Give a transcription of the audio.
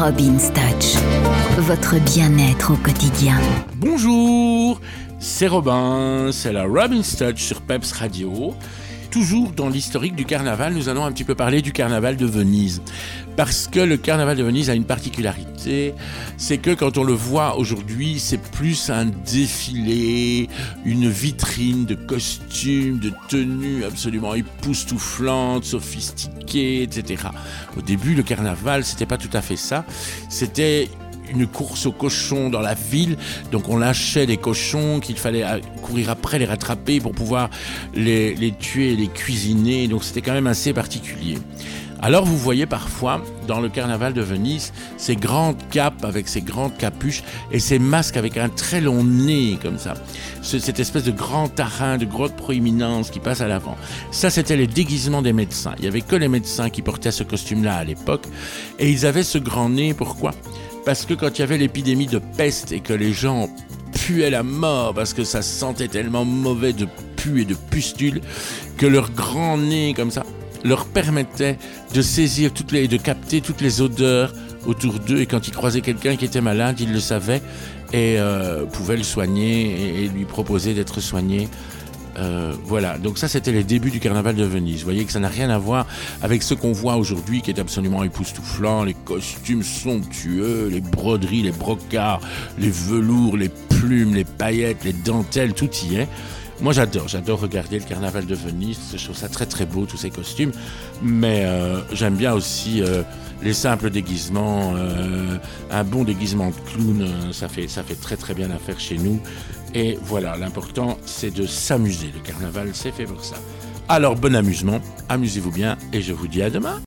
Robin's Touch, votre bien-être au quotidien. Bonjour, c'est Robin, c'est la Robin's Touch sur Peps Radio. Toujours dans l'historique du carnaval, nous allons un petit peu parler du carnaval de Venise. Parce que le carnaval de Venise a une particularité, c'est que quand on le voit aujourd'hui, c'est plus un défilé, une vitrine de costumes, de tenues absolument époustouflantes, sophistiquées, etc. Au début, le carnaval, c'était pas tout à fait ça. C'était une course aux cochons dans la ville. Donc on lâchait des cochons qu'il fallait courir après, les rattraper pour pouvoir les, les tuer, les cuisiner. Donc c'était quand même assez particulier. Alors vous voyez parfois dans le carnaval de Venise ces grandes capes avec ces grandes capuches et ces masques avec un très long nez comme ça. Cette espèce de grand tarin, de grosse proéminence qui passe à l'avant. Ça c'était les déguisements des médecins. Il y avait que les médecins qui portaient ce costume-là à l'époque et ils avaient ce grand nez. Pourquoi? Parce que quand il y avait l'épidémie de peste et que les gens puaient la mort parce que ça sentait tellement mauvais de pu et de pustules que leur grand nez comme ça leur permettait de saisir toutes les, de capter toutes les odeurs autour d'eux. Et quand ils croisaient quelqu'un qui était malade, ils le savaient et euh, pouvaient le soigner et lui proposer d'être soigné euh, voilà, donc ça c'était les débuts du carnaval de Venise. Vous voyez que ça n'a rien à voir avec ce qu'on voit aujourd'hui qui est absolument époustouflant, les costumes somptueux, les broderies, les brocards, les velours, les plumes, les paillettes, les dentelles, tout y est. Moi j'adore, j'adore regarder le carnaval de Venise, je trouve ça très très beau tous ces costumes, mais euh, j'aime bien aussi euh, les simples déguisements, euh, un bon déguisement de clown, ça fait, ça fait très très bien l'affaire chez nous. Et voilà, l'important c'est de s'amuser, le carnaval c'est fait pour ça. Alors bon amusement, amusez-vous bien et je vous dis à demain.